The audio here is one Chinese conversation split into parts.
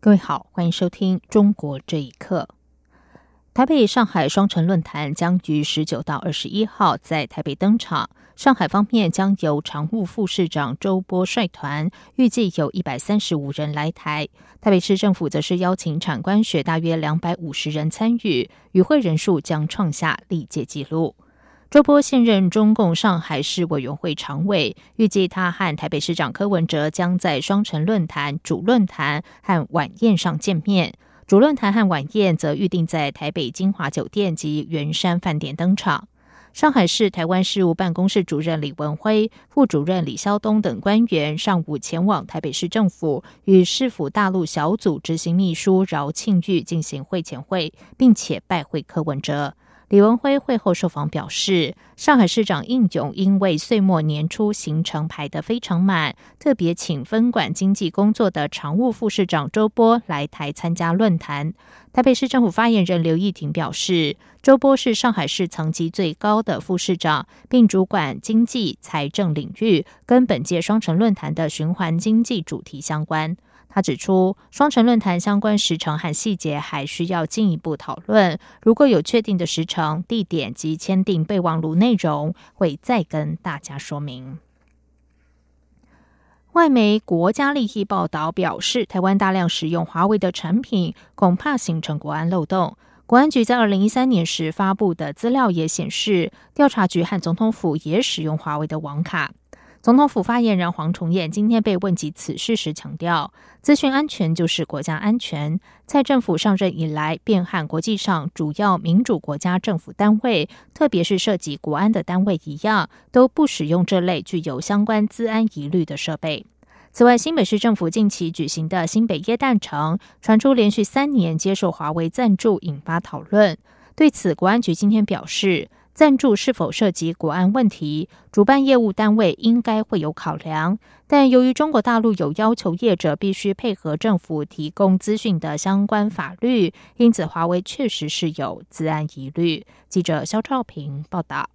各位好，欢迎收听《中国这一刻》。台北、上海双城论坛将于十九到二十一号在台北登场。上海方面将由常务副市长周波率团，预计有一百三十五人来台。台北市政府则是邀请产官学大约两百五十人参与，与会人数将创下历届纪录。周波现任中共上海市委员会常委，预计他和台北市长柯文哲将在双城论坛主论坛和晚宴上见面。主论坛和晚宴则预定在台北金华酒店及圆山饭店登场。上海市台湾事务办公室主任李文辉、副主任李肖东等官员上午前往台北市政府，与市府大陆小组执行秘书饶庆玉进行会前会，并且拜会柯文哲。李文辉会后受访表示，上海市长应勇因为岁末年初行程排得非常满，特别请分管经济工作的常务副市长周波来台参加论坛。台北市政府发言人刘义婷表示，周波是上海市层级最高的副市长，并主管经济财政领域，跟本届双城论坛的循环经济主题相关。他指出，双城论坛相关时程和细节还需要进一步讨论。如果有确定的时程、地点及签订备忘录内容，会再跟大家说明。外媒《国家利益》报道表示，台湾大量使用华为的产品，恐怕形成国安漏洞。国安局在二零一三年时发布的资料也显示，调查局和总统府也使用华为的网卡。总统府发言人黄崇彦今天被问及此事时强调，资讯安全就是国家安全。蔡政府上任以来，便和国际上主要民主国家政府单位，特别是涉及国安的单位一样，都不使用这类具有相关资安疑虑的设备。此外，新北市政府近期举行的新北耶诞城，传出连续三年接受华为赞助，引发讨论。对此，国安局今天表示。赞助是否涉及国安问题，主办业务单位应该会有考量。但由于中国大陆有要求业者必须配合政府提供资讯的相关法律，因此华为确实是有自安疑虑。记者肖兆平报道：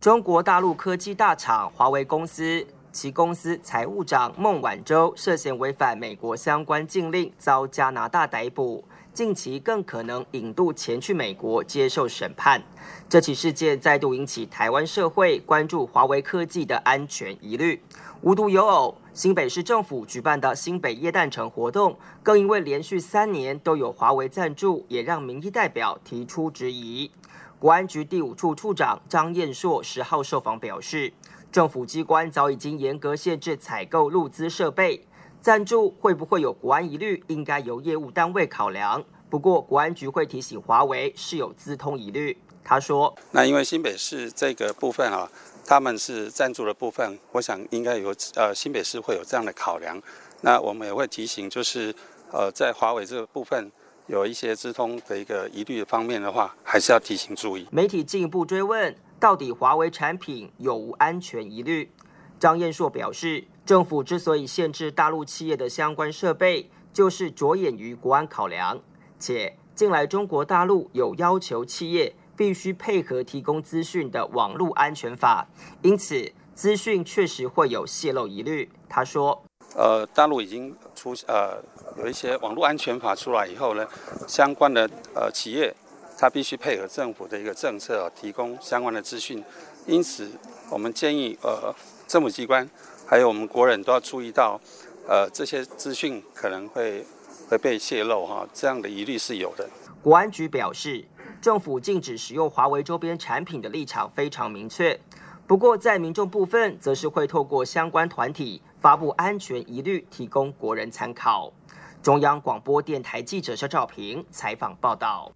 中国大陆科技大厂华为公司，其公司财务长孟晚舟涉嫌违反美国相关禁令，遭加拿大逮捕。近期更可能引渡前去美国接受审判。这起事件再度引起台湾社会关注华为科技的安全疑虑。无独有偶，新北市政府举办的新北耶诞城活动，更因为连续三年都有华为赞助，也让民意代表提出质疑。国安局第五处处长张彦硕十号受访表示，政府机关早已经严格限制采购入资设备。赞助会不会有国安疑虑？应该由业务单位考量。不过，国安局会提醒华为是有资通疑虑。他说：“那因为新北市这个部分啊，他们是赞助的部分，我想应该有呃新北市会有这样的考量。那我们也会提醒，就是呃在华为这个部分有一些资通的一个疑虑方面的话，还是要提醒注意。”媒体进一步追问，到底华为产品有无安全疑虑？张燕硕表示。政府之所以限制大陆企业的相关设备，就是着眼于国安考量。且近来中国大陆有要求企业必须配合提供资讯的网络安全法，因此资讯确实会有泄露疑虑。他说：“呃，大陆已经出呃有一些网络安全法出来以后呢，相关的呃企业，他必须配合政府的一个政策提供相关的资讯。因此，我们建议呃政府机关。”还有我们国人都要注意到，呃，这些资讯可能会会被泄露哈，这样的疑虑是有的。国安局表示，政府禁止使用华为周边产品的立场非常明确。不过，在民众部分，则是会透过相关团体发布安全疑虑，提供国人参考。中央广播电台记者肖照平采访报道。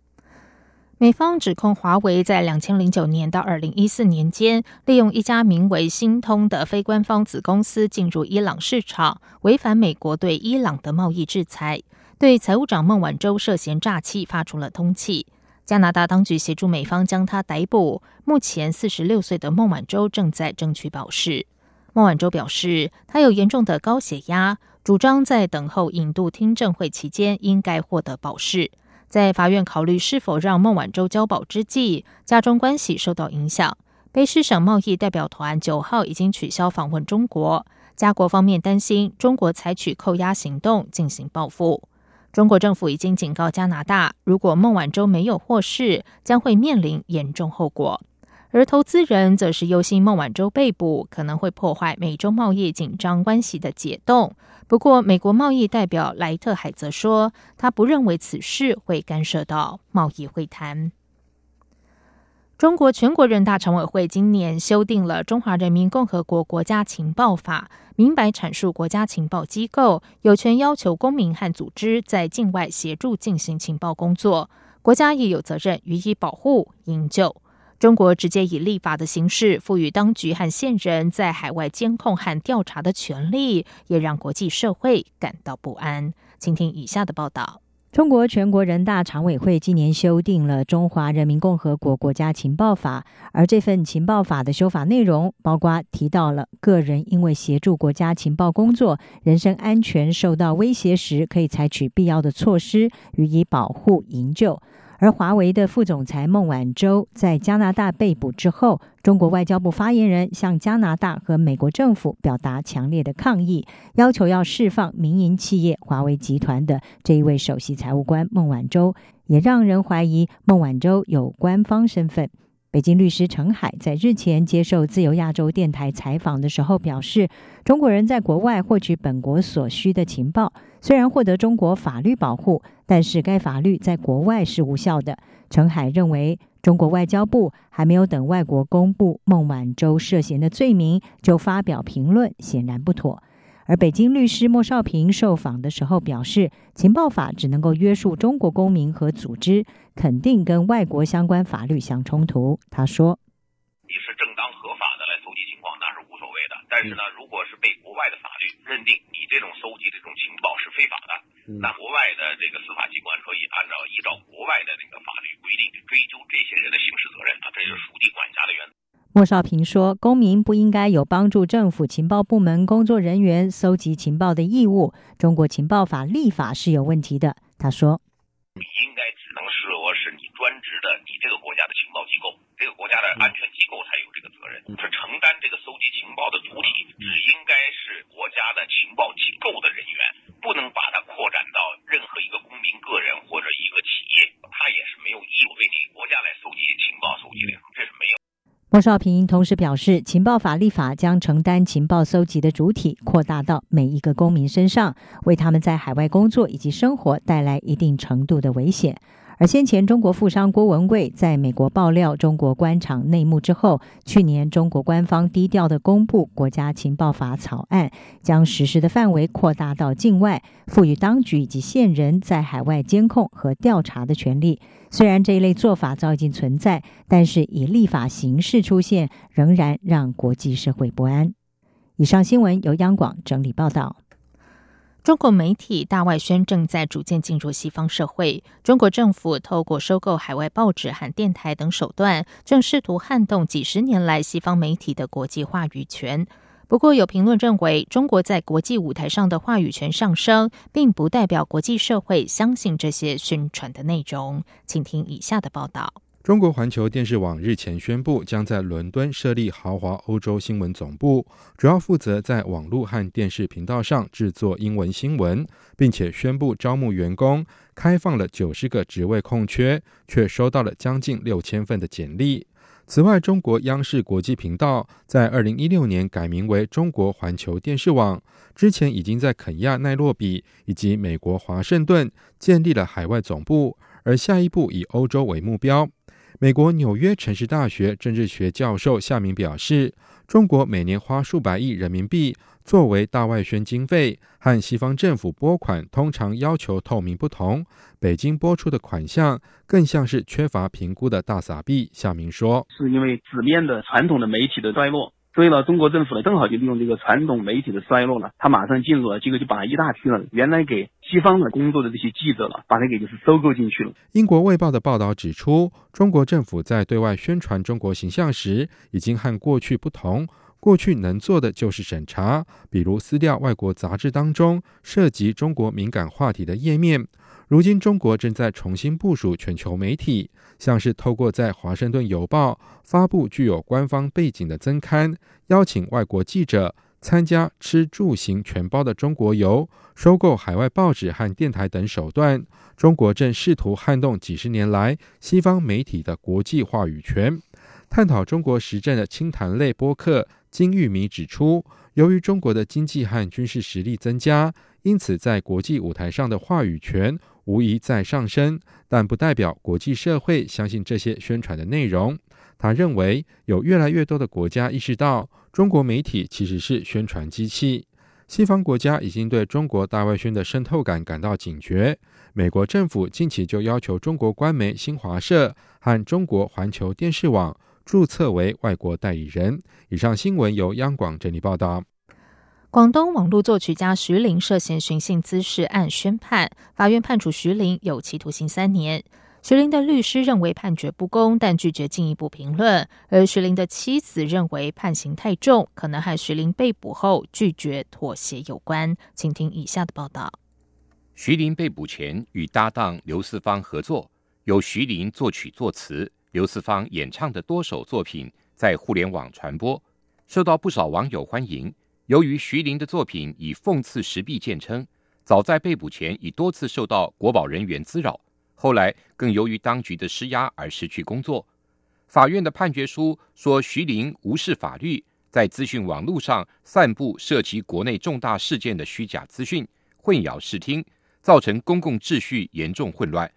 美方指控华为在两千零九年到二零一四年间，利用一家名为新通的非官方子公司进入伊朗市场，违反美国对伊朗的贸易制裁。对财务长孟晚舟涉嫌诈欺发出了通缉。加拿大当局协助美方将他逮捕。目前四十六岁的孟晚舟正在争取保释。孟晚舟表示，他有严重的高血压，主张在等候引渡听证会期间应该获得保释。在法院考虑是否让孟晚舟交保之际，家中关系受到影响。卑诗省贸易代表团九号已经取消访问中国，加国方面担心中国采取扣押行动进行报复。中国政府已经警告加拿大，如果孟晚舟没有获释，将会面临严重后果。而投资人则是忧心孟晚舟被捕可能会破坏美中贸易紧张关系的解冻。不过，美国贸易代表莱特海则说，他不认为此事会干涉到贸易会谈。中国全国人大常委会今年修订了《中华人民共和国国家情报法》，明白阐述国家情报机构有权要求公民和组织在境外协助进行情报工作，国家也有责任予以保护营救。中国直接以立法的形式赋予当局和线人在海外监控和调查的权利，也让国际社会感到不安。请听以下的报道：中国全国人大常委会今年修订了《中华人民共和国国家情报法》，而这份情报法的修法内容，包括提到了个人因为协助国家情报工作，人身安全受到威胁时，可以采取必要的措施予以保护营救。而华为的副总裁孟晚舟在加拿大被捕之后，中国外交部发言人向加拿大和美国政府表达强烈的抗议，要求要释放民营企业华为集团的这一位首席财务官孟晚舟，也让人怀疑孟晚舟有官方身份。北京律师陈海在日前接受自由亚洲电台采访的时候表示，中国人在国外获取本国所需的情报，虽然获得中国法律保护，但是该法律在国外是无效的。陈海认为，中国外交部还没有等外国公布孟晚舟涉嫌的罪名，就发表评论，显然不妥。而北京律师莫少平受访的时候表示，情报法只能够约束中国公民和组织，肯定跟外国相关法律相冲突。他说：“你是正当合法的来搜集情况，那是无所谓的。但是呢，如果是被国外的法律认定你这种搜集这种情报是非法的，那国外的这个司法机关可以按照依照国外的这个法律规定去追究这些人的刑事责任啊，这就是属地管辖的原则。”莫少平说：“公民不应该有帮助政府情报部门工作人员搜集情报的义务。中国情报法立法是有问题的。”他说：“你应该只能是我是你专职的，你这个国家的情报机构，这个国家的安全机构才有这个责任，他承担这个搜集情报的主体，只应该是国家的情报机构的人员，不能把它扩展到任何一个公民个人或者一个企业，他也是没有义务为你国家来搜集情报搜集的，这是没有。”莫少平同时表示，情报法立法将承担情报搜集的主体扩大到每一个公民身上，为他们在海外工作以及生活带来一定程度的危险。而先前中国富商郭文贵在美国爆料中国官场内幕之后，去年中国官方低调的公布国家情报法草案，将实施的范围扩大到境外，赋予当局以及线人在海外监控和调查的权利。虽然这一类做法早已经存在，但是以立法形式出现，仍然让国际社会不安。以上新闻由央广整理报道。中国媒体大外宣正在逐渐进入西方社会。中国政府透过收购海外报纸和电台等手段，正试图撼动几十年来西方媒体的国际话语权。不过，有评论认为，中国在国际舞台上的话语权上升，并不代表国际社会相信这些宣传的内容。请听以下的报道。中国环球电视网日前宣布，将在伦敦设立豪华欧洲新闻总部，主要负责在网络和电视频道上制作英文新闻，并且宣布招募员工，开放了九十个职位空缺，却收到了将近六千份的简历。此外，中国央视国际频道在二零一六年改名为中国环球电视网，之前已经在肯亚奈洛比以及美国华盛顿建立了海外总部，而下一步以欧洲为目标。美国纽约城市大学政治学教授夏明表示，中国每年花数百亿人民币作为大外宣经费，和西方政府拨款通常要求透明不同。北京拨出的款项更像是缺乏评估的大撒币。夏明说：“是因为纸面的传统的媒体的衰落。”所以呢，中国政府呢正好就利用这个传统媒体的衰落了，他马上进入了，结果就把一大批呢原来给西方的工作的这些记者了，把他给就是收购进去了。英国《卫报》的报道指出，中国政府在对外宣传中国形象时，已经和过去不同。过去能做的就是审查，比如撕掉外国杂志当中涉及中国敏感话题的页面。如今，中国正在重新部署全球媒体，像是透过在《华盛顿邮报》发布具有官方背景的增刊，邀请外国记者参加吃住行全包的中国游，收购海外报纸和电台等手段。中国正试图撼动几十年来西方媒体的国际话语权。探讨中国时政的清谈类播客。金玉米指出，由于中国的经济和军事实力增加，因此在国际舞台上的话语权无疑在上升，但不代表国际社会相信这些宣传的内容。他认为，有越来越多的国家意识到，中国媒体其实是宣传机器。西方国家已经对中国大外宣的渗透感感到警觉。美国政府近期就要求中国官媒新华社和中国环球电视网。注册为外国代理人。以上新闻由央广整理报道。广东网络作曲家徐玲涉嫌寻衅滋事案宣判，法院判处徐玲有期徒刑三年。徐玲的律师认为判决不公，但拒绝进一步评论。而徐玲的妻子认为判刑太重，可能和徐玲被捕后拒绝妥协有关。请听以下的报道：徐玲被捕前与搭档刘四方合作，由徐玲作曲作词。刘四方演唱的多首作品在互联网传播，受到不少网友欢迎。由于徐林的作品以讽刺时弊见称，早在被捕前已多次受到国保人员滋扰，后来更由于当局的施压而失去工作。法院的判决书说，徐林无视法律，在资讯网络上散布涉及国内重大事件的虚假资讯，混淆视听，造成公共秩序严重混乱。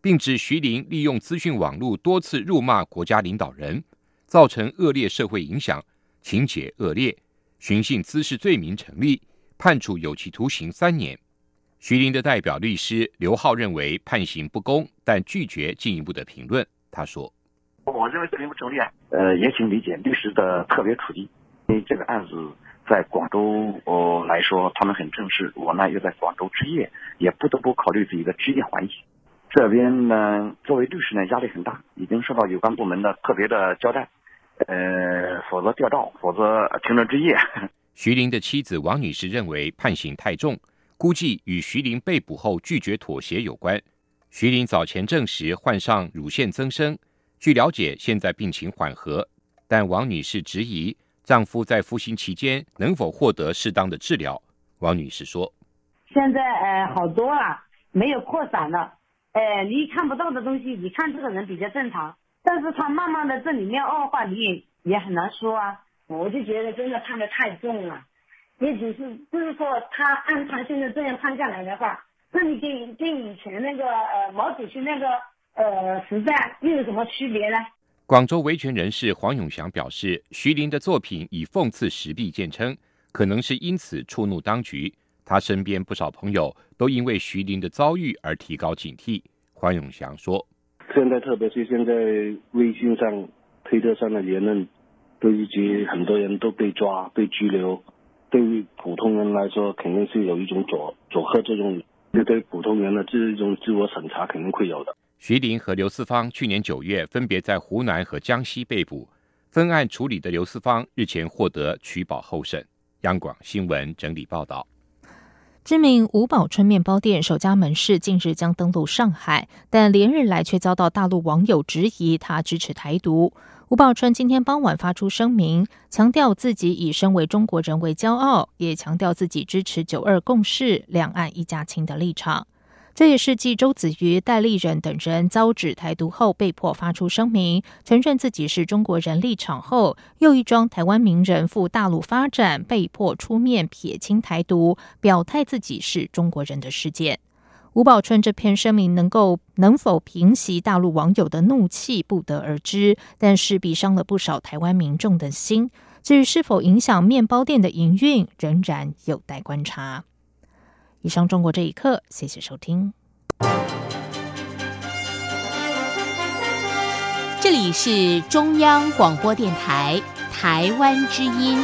并指徐林利用资讯网络多次辱骂国家领导人，造成恶劣社会影响，情节恶劣，寻衅滋事罪名成立，判处有期徒刑三年。徐林的代表律师刘浩认为判刑不公，但拒绝进一步的评论。他说：“我认为罪名不成立啊，呃，也请理解律师的特别处境。因为这个案子在广州哦来说，他们很正式，我呢又在广州执业，也不得不考虑自己的职业环境。”这边呢，作为律师呢，压力很大，已经受到有关部门的特别的交代，呃，否则吊照，否则停职执业。徐林的妻子王女士认为判刑太重，估计与徐林被捕后拒绝妥协有关。徐林早前证实患上乳腺增生，据了解现在病情缓和，但王女士质疑丈夫在服刑期间能否获得适当的治疗。王女士说：“现在呃好多了，没有扩散了。”哎，你看不到的东西，你看这个人比较正常，但是他慢慢的这里面恶化，你也也很难说啊。我就觉得真的判的太重了，也只是就是说他按他现在这样判下来的话，那你跟跟以前那个呃毛主席那个呃时代又有什么区别呢？广州维权人士黄永祥表示，徐林的作品以讽刺时弊见称，可能是因此触怒当局。他身边不少朋友都因为徐林的遭遇而提高警惕。黄永祥说：“现在特别是现在微信上、推特上的言论，都以及很多人都被抓、被拘留，对于普通人来说，肯定是有一种阻阻吓作用。这对普通人的这一种自我审查肯定会有的。”徐林和刘四方去年九月分别在湖南和江西被捕，分案处理的刘四方日前获得取保候审。央广新闻整理报道。知名吴宝春面包店首家门市近日将登陆上海，但连日来却遭到大陆网友质疑他支持台独。吴宝春今天傍晚发出声明，强调自己以身为中国人为骄傲，也强调自己支持九二共识、两岸一家亲的立场。这也是继周子瑜、戴立忍等人遭指台独后，被迫发出声明，承认自己是中国人立场后，又一桩台湾名人赴大陆发展，被迫出面撇清台独，表态自己是中国人的事件。吴宝春这篇声明能够能否平息大陆网友的怒气，不得而知，但势必伤了不少台湾民众的心。至于是否影响面包店的营运，仍然有待观察。以上中国这一刻，谢谢收听。这里是中央广播电台。台湾之音。